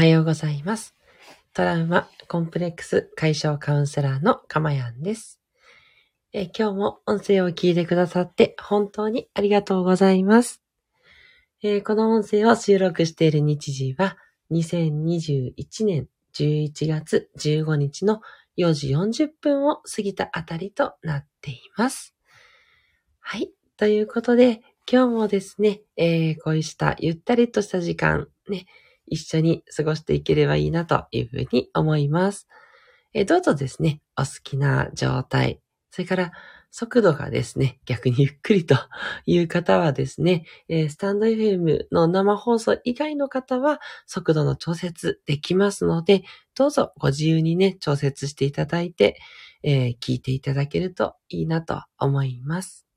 はようございます。トラウマ、コンプレックス解消カウンセラーのかまやんです。え今日も音声を聞いてくださって本当にありがとうございます。えーこの音声を収録している日時は2021年11月15日の4時40分を過ぎたあたりとなっています。はい。ということで、今日もですね、えーこうしたゆったりとした時間、ね、一緒に過ごしていければいいなというふうに思います。えどうぞですね、お好きな状態、それから速度がですね、逆にゆっくりという方はですね、えスタンド FM の生放送以外の方は速度の調節できますので、どうぞご自由にね、調節していただいて、えー聞いていただけるといいなと思います。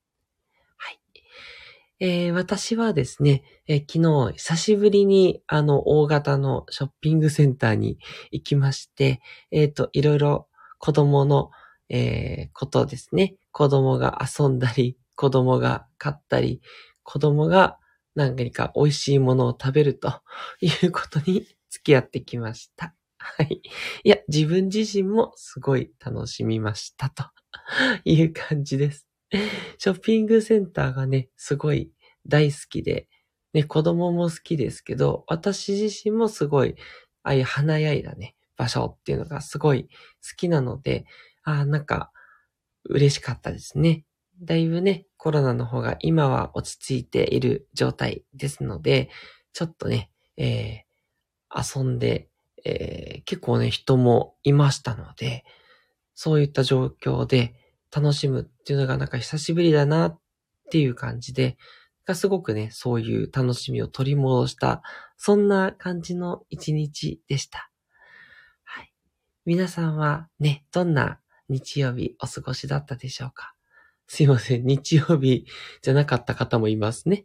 えー私はですね、えー昨日久しぶりにあの大型のショッピングセンターに行きまして、えっ、と、いろいろ子供の、えーことですね。子供が遊んだり、子供が買ったり、子供が何か美味しいものを食べると いうことに付き合ってきました。はい。いや、自分自身もすごい楽しみましたという感じです。ショッピングセンターがね、すごい大好きで、ね、子供も好きですけど、私自身もすごい、ああいう華やいだね、場所っていうのがすごい好きなので、ああ、なんか、嬉しかったですね。だいぶね、コロナの方が今は落ち着いている状態ですので、ちょっとね、えー遊んで、えー結構ね、人もいましたので、そういった状況で楽しむっていうのがなんか久しぶりだなっていう感じで、がすごくね、そういう楽しみを取り戻した、そんな感じの一日でした。はい。皆さんはね、どんな日曜日お過ごしだったでしょうか？すいません。日曜日じゃなかった方もいますね。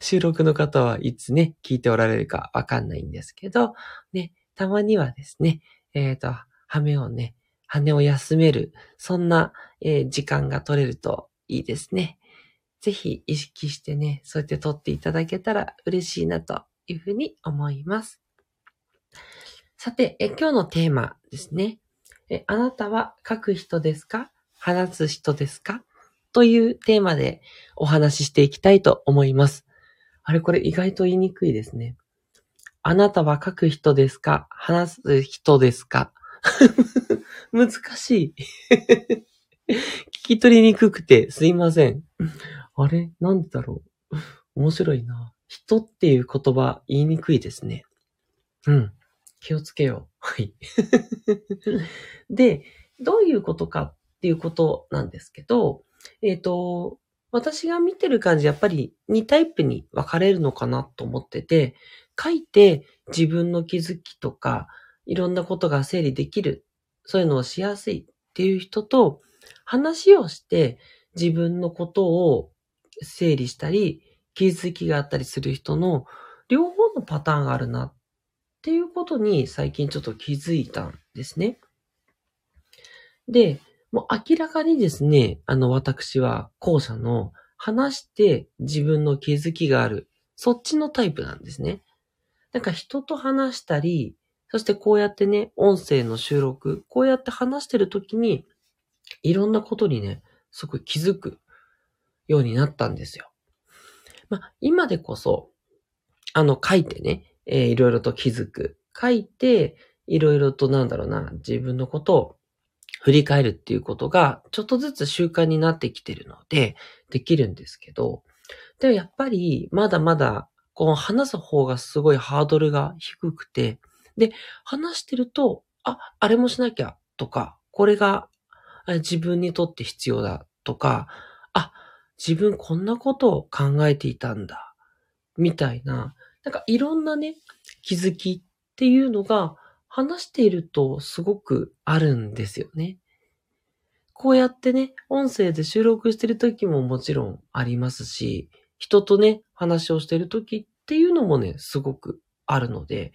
収録の方はいつね、聞いておられるかわかんないんですけど、ね、たまにはですね、えっ、と、羽をね、羽を休める、そんな、えー時間が取れるといいですね。ぜひ意識してね、そうやって取っていただけたら嬉しいなというふうに思います。さて、え今日のテーマですね。えあなたは書く人ですか？話す人ですか？というテーマでお話ししていきたいと思います。あれこれ意外と言いにくいですね。あなたは書く人ですか？話す人ですか？難しい。聞き取りにくくてすいません。あれ？なんでだろう？面白いな。人っていう言葉言いにくいですね。うん。気をつけよう。はい。で、どういうことかっていうことなんですけど、えっ、と、私が見てる感じ、やっぱり2タイプに分かれるのかなと思ってて、書いて自分の気づきとか、いろんなことが整理できる、そういうのをしやすいっていう人と、話をして自分のことを整理したり、気づきがあったりする人の両方のパターンがあるなっていうことに最近ちょっと気づいたんですね。で、もう明らかにですね、あの私は後者の話して自分の気づきがある、そっちのタイプなんですね。なんか人と話したり、そしてこうやってね、音声の収録、こうやって話してるときに、いろんなことにね、すごい気づくようになったんですよ。まあ、今でこそ、あの、書いてね、えーいろいろと気づく。書いて、いろいろとなんだろうな、自分のことを振り返るっていうことが、ちょっとずつ習慣になってきてるので、できるんですけど、でもやっぱり、まだまだ、この話す方がすごいハードルが低くて、で、話してると、あ、あれもしなきゃ、とか、これが自分にとって必要だ、とか、自分こんなことを考えていたんだ、みたいな、なんかいろんなね、気づきっていうのが話しているとすごくあるんですよね。こうやってね、音声で収録してる時ももちろんありますし、人とね、話をしてる時っていうのもね、すごくあるので、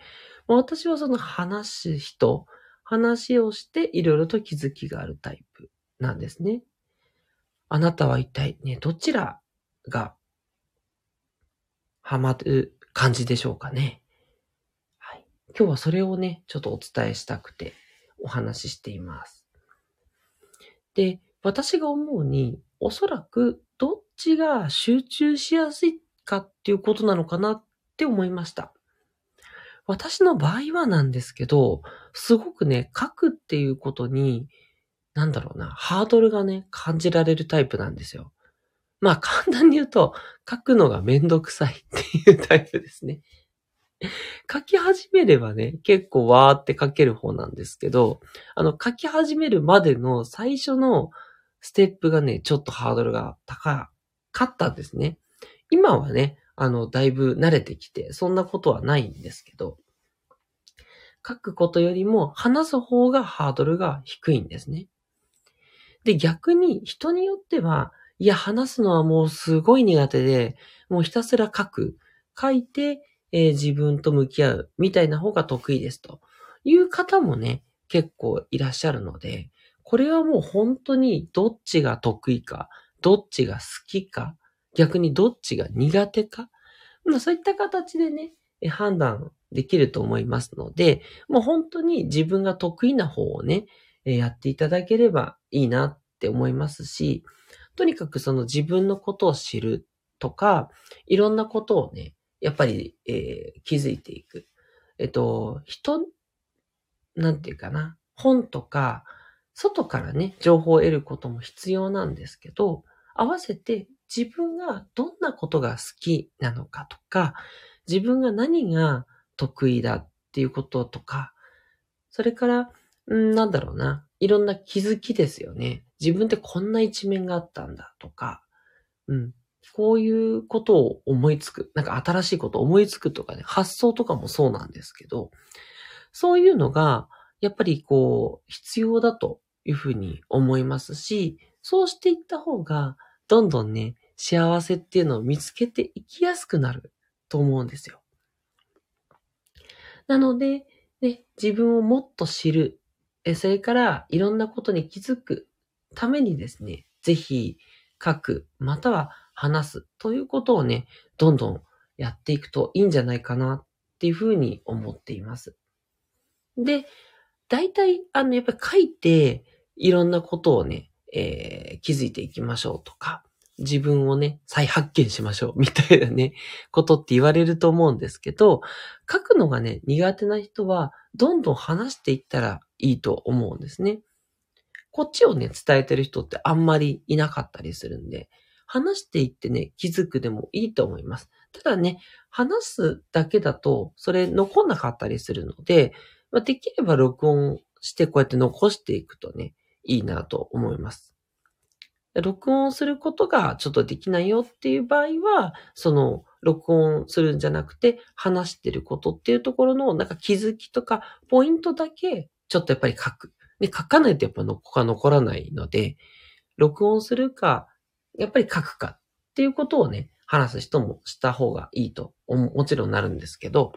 私はその話す人、話をしていろいろと気づきがあるタイプなんですね。あなたは一体ね、どちらがハマる感じでしょうかね？はい。今日はそれをね、ちょっとお伝えしたくてお話ししています。で、私が思うに、おそらくどっちが集中しやすいかっていうことなのかなって思いました。私の場合はなんですけど、すごくね、書くっていうことに、なんだろうな、ハードルがね、感じられるタイプなんですよ。まあ簡単に言うと、書くのがめんどくさいっていうタイプですね。書き始めればね、結構わーって書ける方なんですけど、あの、書き始めるまでの最初のステップがね、ちょっとハードルが高かったんですね。今はね、あの、だいぶ慣れてきて、そんなことはないんですけど、書くことよりも話す方がハードルが低いんですね。で、逆に人によっては、いや、話すのはもうすごい苦手で、もうひたすら書く。書いて、えー、自分と向き合うみたいな方が得意ですという方もね、結構いらっしゃるので、これはもう本当にどっちが得意か、どっちが好きか、逆にどっちが苦手か、まあ、そういった形でね、判断できると思いますので、もう本当に自分が得意な方をね、やっていただければいいなって思いますし、とにかくその自分のことを知るとか、いろんなことをね、やっぱり、えー、気づいていく。えっと、人、なんていうかな、本とか、外からね、情報を得ることも必要なんですけど、合わせて自分がどんなことが好きなのかとか、自分が何が得意だっていうこととか、それから、んなんだろうな、いろんな気づきですよね。自分ってこんな一面があったんだとか、うん。こういうことを思いつく。なんか新しいことを思いつくとかね、発想とかもそうなんですけど、そういうのが、やっぱりこう、必要だというふうに思いますし、そうしていった方が、どんどんね、幸せっていうのを見つけていきやすくなると思うんですよ。なので、ね、自分をもっと知る、それからいろんなことに気づくためにですね、ぜひ書く、または話すということをね、どんどんやっていくといいんじゃないかなっていうふうに思っています。で、大体、あの、やっぱり書いて、いろんなことをね、えー、気づいていきましょうとか、自分をね、再発見しましょうみたいなね、ことって言われると思うんですけど、書くのがね、苦手な人は、どんどん話していったらいいと思うんですね。こっちをね、伝えてる人ってあんまりいなかったりするんで、話していってね、気づくでもいいと思います。ただね、話すだけだと、それ残んなかったりするので、まあ、できれば録音してこうやって残していくとね、いいなと思います。録音することがちょっとできないよっていう場合は、その、録音するんじゃなくて、話してることっていうところの、なんか気づきとか、ポイントだけ、ちょっとやっぱり書く。で、書かないとやっぱ残らないので、録音するか、やっぱり書くかっていうことをね、話す人もした方がいいと、もちろんなるんですけど、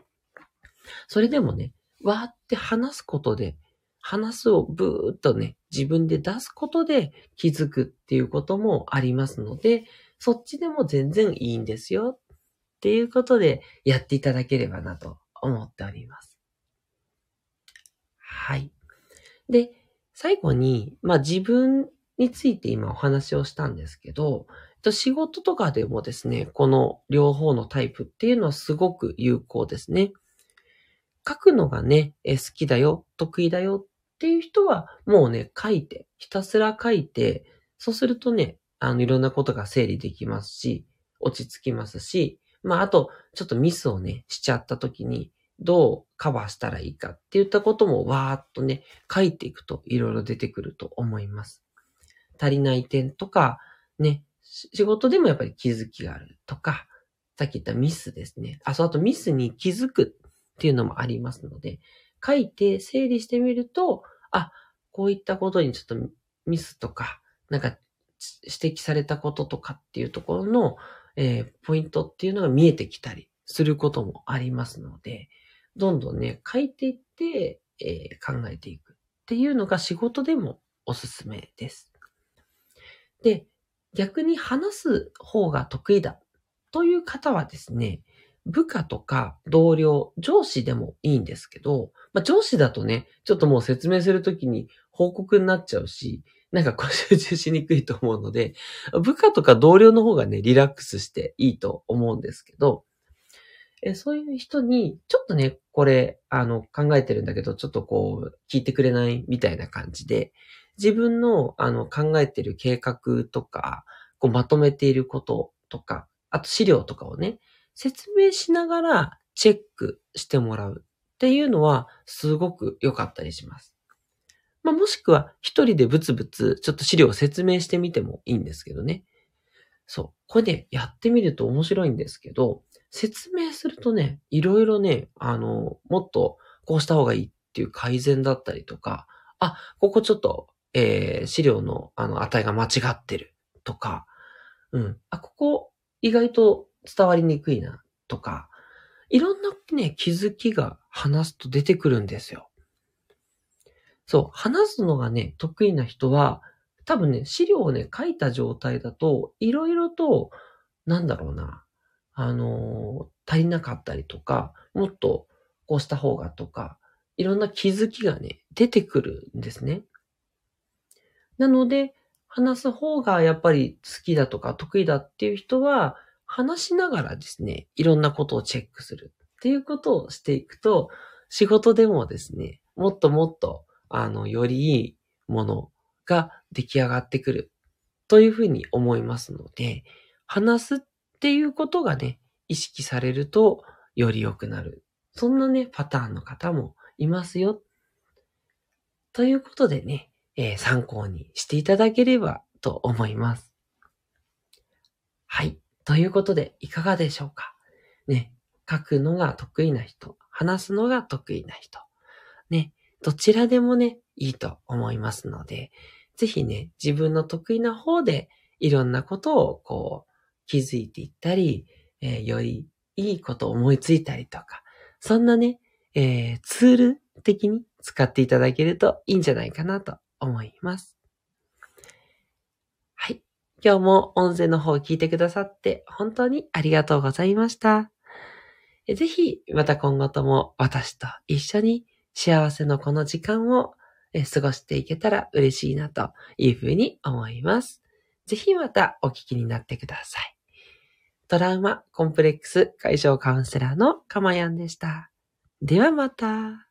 それでもね、わーって話すことで、話すをブーっとね、自分で出すことで気づくっていうこともありますので、そっちでも全然いいんですよっていうことでやっていただければなと思っております。はい。で、最後に、まあ自分について今お話をしたんですけど、仕事とかでもですね、この両方のタイプっていうのはすごく有効ですね。書くのがね、好きだよ、得意だよっていう人は、もうね、書いて、ひたすら書いて、そうするとね、あの、いろんなことが整理できますし、落ち着きますし、まあ、あと、ちょっとミスをね、しちゃった時に、どうカバーしたらいいかって言ったこともわーっとね、書いていくといろいろ出てくると思います。足りない点とか、ね、仕事でもやっぱり気づきがあるとか、さっき言ったミスですね。あ、そう、あとミスに気づくっていうのもありますので、書いて整理してみると、あ、こういったことにちょっとミスとか、なんか指摘されたこととかっていうところの、えー、ポイントっていうのが見えてきたりすることもありますので、どんどんね、書いていって、えー、考えていくっていうのが仕事でもおすすめです。で、逆に話す方が得意だという方はですね、部下とか同僚、上司でもいいんですけど、まあ、上司だとね、ちょっともう説明するときに報告になっちゃうし、なんかこう集中しにくいと思うので、部下とか同僚の方がね、リラックスしていいと思うんですけど、えそういう人に、ちょっとね、これ、あの、考えてるんだけど、ちょっとこう、聞いてくれないみたいな感じで、自分の、あの、考えてる計画とか、こう、まとめていることとか、あと資料とかをね、説明しながらチェックしてもらうっていうのは、すごく良かったりします。まあ、もしくは一人でブツブツちょっと資料を説明してみてもいいんですけどね。そう。これでやってみると面白いんですけど、説明するとね、いろいろね、あの、もっとこうした方がいいっていう改善だったりとか、あ、ここちょっと、えー、資料のあの値が間違ってるとか、うん。あ、ここ意外と伝わりにくいなとか、いろんなね、気づきが話すと出てくるんですよ。そう、話すのがね、得意な人は、多分ね、資料をね、書いた状態だと、いろいろと、なんだろうな、あのー、足りなかったりとか、もっとこうした方がとか、いろんな気づきがね、出てくるんですね。なので、話す方がやっぱり好きだとか得意だっていう人は、話しながらですね、いろんなことをチェックするっていうことをしていくと、仕事でもですね、もっともっとあの、よりいいものが出来上がってくるというふうに思いますので、話すっていうことがね、意識されるとより良くなる。そんなね、パターンの方もいますよ。ということでね、えー、参考にしていただければと思います。はい。ということで、いかがでしょうか？ね、書くのが得意な人、話すのが得意な人、ね、どちらでもね、いいと思いますので、ぜひね、自分の得意な方でいろんなことをこう気づいていったり、えー、よりいいことを思いついたりとか、そんなね、えー、ツール的に使っていただけるといいんじゃないかなと思います。はい。今日も音声の方を聞いてくださって本当にありがとうございました。ぜひまた今後とも私と一緒に幸せのこの時間を過ごしていけたら嬉しいなというふうに思います。ぜひまたお聞きになってください。トラウマコンプレックス解消カウンセラーのかまやんでした。ではまた。